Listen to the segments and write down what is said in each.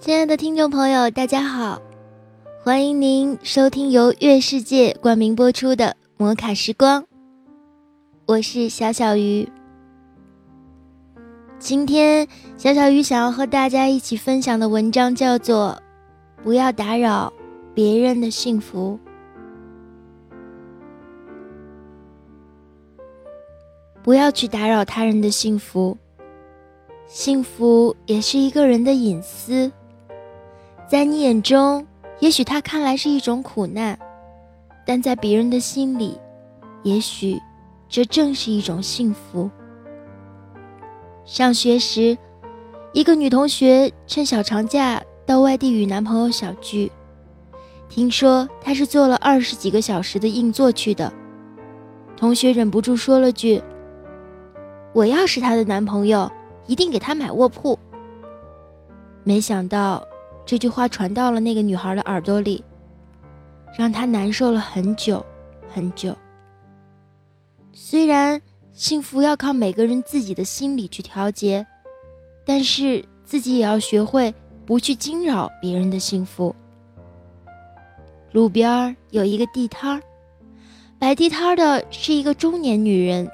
亲爱的听众朋友，大家好，欢迎您收听由月世界冠名播出的《摩卡时光》，我是小小鱼。今天，小小鱼想要和大家一起分享的文章叫做《不要打扰别人的幸福》。不要去打扰他人的幸福，幸福也是一个人的隐私。在你眼中，也许他看来是一种苦难，但在别人的心里，也许这正是一种幸福。上学时，一个女同学趁小长假到外地与男朋友小聚，听说她是坐了二十几个小时的硬座去的，同学忍不住说了句：“我要是她的男朋友，一定给她买卧铺。”没想到。这句话传到了那个女孩的耳朵里，让她难受了很久很久。虽然幸福要靠每个人自己的心理去调节，但是自己也要学会不去惊扰别人的幸福。路边有一个地摊儿，摆地摊的是一个中年女人，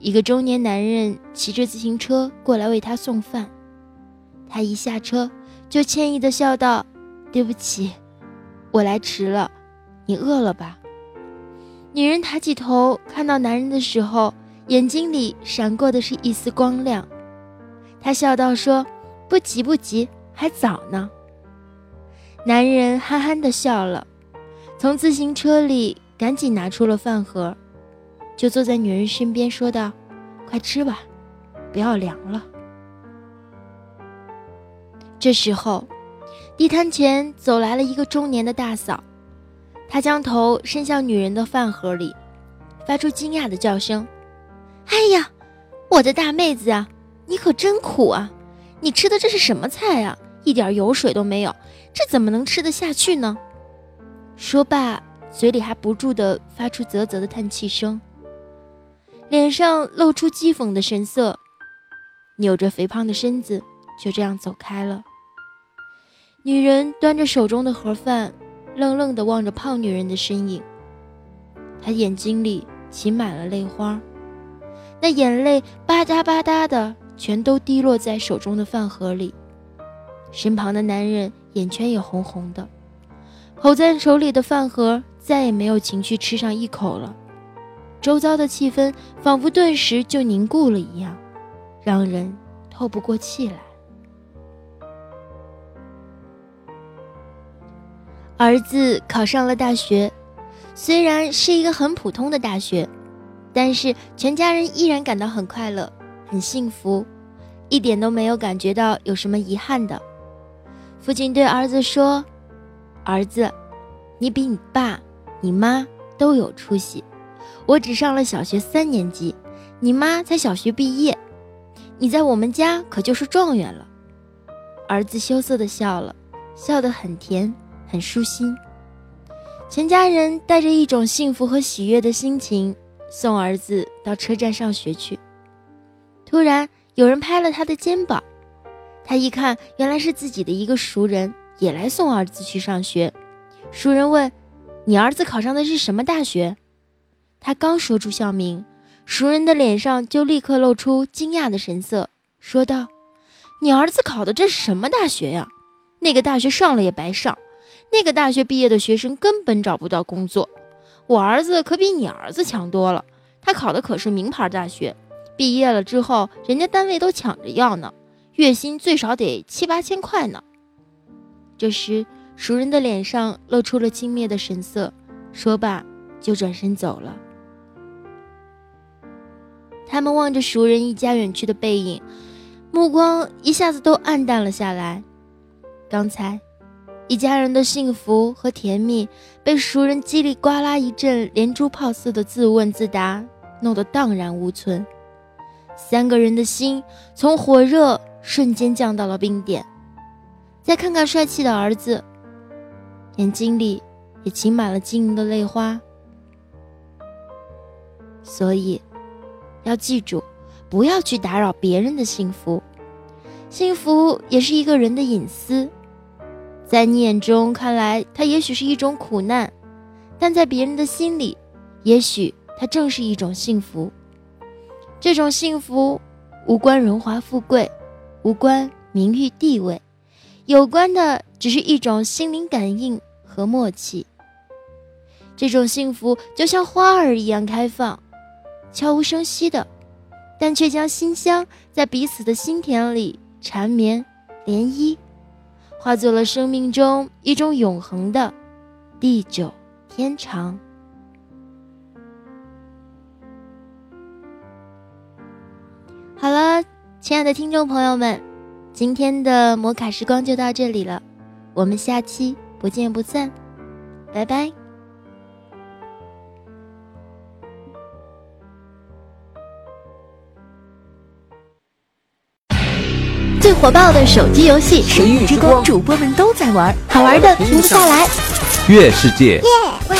一个中年男人骑着自行车过来为她送饭，她一下车。就歉意的笑道：“对不起，我来迟了，你饿了吧？”女人抬起头看到男人的时候，眼睛里闪过的是一丝光亮。她笑道：“说不急不急，还早呢。”男人憨憨的笑了，从自行车里赶紧拿出了饭盒，就坐在女人身边说道：“快吃吧，不要凉了。”这时候，地摊前走来了一个中年的大嫂，她将头伸向女人的饭盒里，发出惊讶的叫声：“哎呀，我的大妹子啊，你可真苦啊！你吃的这是什么菜啊？一点油水都没有，这怎么能吃得下去呢？”说罢，嘴里还不住地发出啧啧的叹气声，脸上露出讥讽的神色，扭着肥胖的身子，就这样走开了。女人端着手中的盒饭，愣愣地望着胖女人的身影。她眼睛里噙满了泪花，那眼泪吧嗒吧嗒的全都滴落在手中的饭盒里。身旁的男人眼圈也红红的，捧在手里的饭盒再也没有情绪吃上一口了。周遭的气氛仿佛顿时就凝固了一样，让人透不过气来。儿子考上了大学，虽然是一个很普通的大学，但是全家人依然感到很快乐、很幸福，一点都没有感觉到有什么遗憾的。父亲对儿子说：“儿子，你比你爸、你妈都有出息。我只上了小学三年级，你妈才小学毕业，你在我们家可就是状元了。”儿子羞涩的笑了，笑得很甜。很舒心，全家人带着一种幸福和喜悦的心情送儿子到车站上学去。突然，有人拍了他的肩膀，他一看，原来是自己的一个熟人，也来送儿子去上学。熟人问：“你儿子考上的是什么大学？”他刚说出校名，熟人的脸上就立刻露出惊讶的神色，说道：“你儿子考的这是什么大学呀？那个大学上了也白上。”那个大学毕业的学生根本找不到工作，我儿子可比你儿子强多了。他考的可是名牌大学，毕业了之后，人家单位都抢着要呢，月薪最少得七八千块呢。这时，熟人的脸上露出了轻蔑的神色，说罢就转身走了。他们望着熟人一家远去的背影，目光一下子都暗淡了下来。刚才，一家人的幸福和甜蜜被熟人叽里呱啦一阵连珠炮似的自问自答弄得荡然无存。三个人的心从火热瞬间降到了冰点。再看看帅气的儿子，眼睛里也噙满了晶莹的泪花。所以，要记住，不要去打扰别人的幸福。幸福也是一个人的隐私，在你眼中看来，它也许是一种苦难，但在别人的心里，也许它正是一种幸福。这种幸福无关荣华富贵，无关名誉地位，有关的只是一种心灵感应和默契。这种幸福就像花儿一样开放，悄无声息的，但却将馨香在彼此的心田里。缠绵，涟漪，化作了生命中一种永恒的地久天长。好了，亲爱的听众朋友们，今天的摩卡时光就到这里了，我们下期不见不散，拜拜。最火爆的手机游戏《神域之光》，主播们都在玩，好玩的停不下来。月世界。喂。